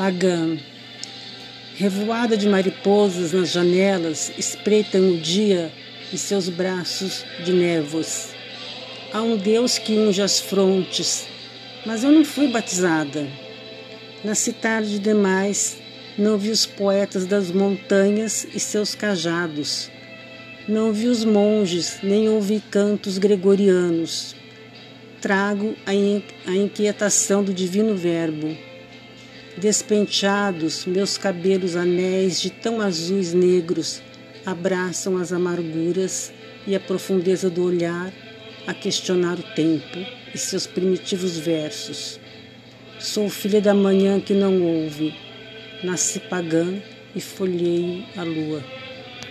Pagã. Revoada de mariposas nas janelas espreitam o dia e seus braços de névoas. Há um Deus que unge as frontes, mas eu não fui batizada. Nasci tarde demais, não vi os poetas das montanhas e seus cajados. Não vi os monges, nem ouvi cantos gregorianos. Trago a inquietação do divino Verbo. Despenteados, meus cabelos anéis de tão azuis negros abraçam as amarguras e a profundeza do olhar a questionar o tempo e seus primitivos versos. Sou filha da manhã que não ouve, nasci pagã e folheio a lua.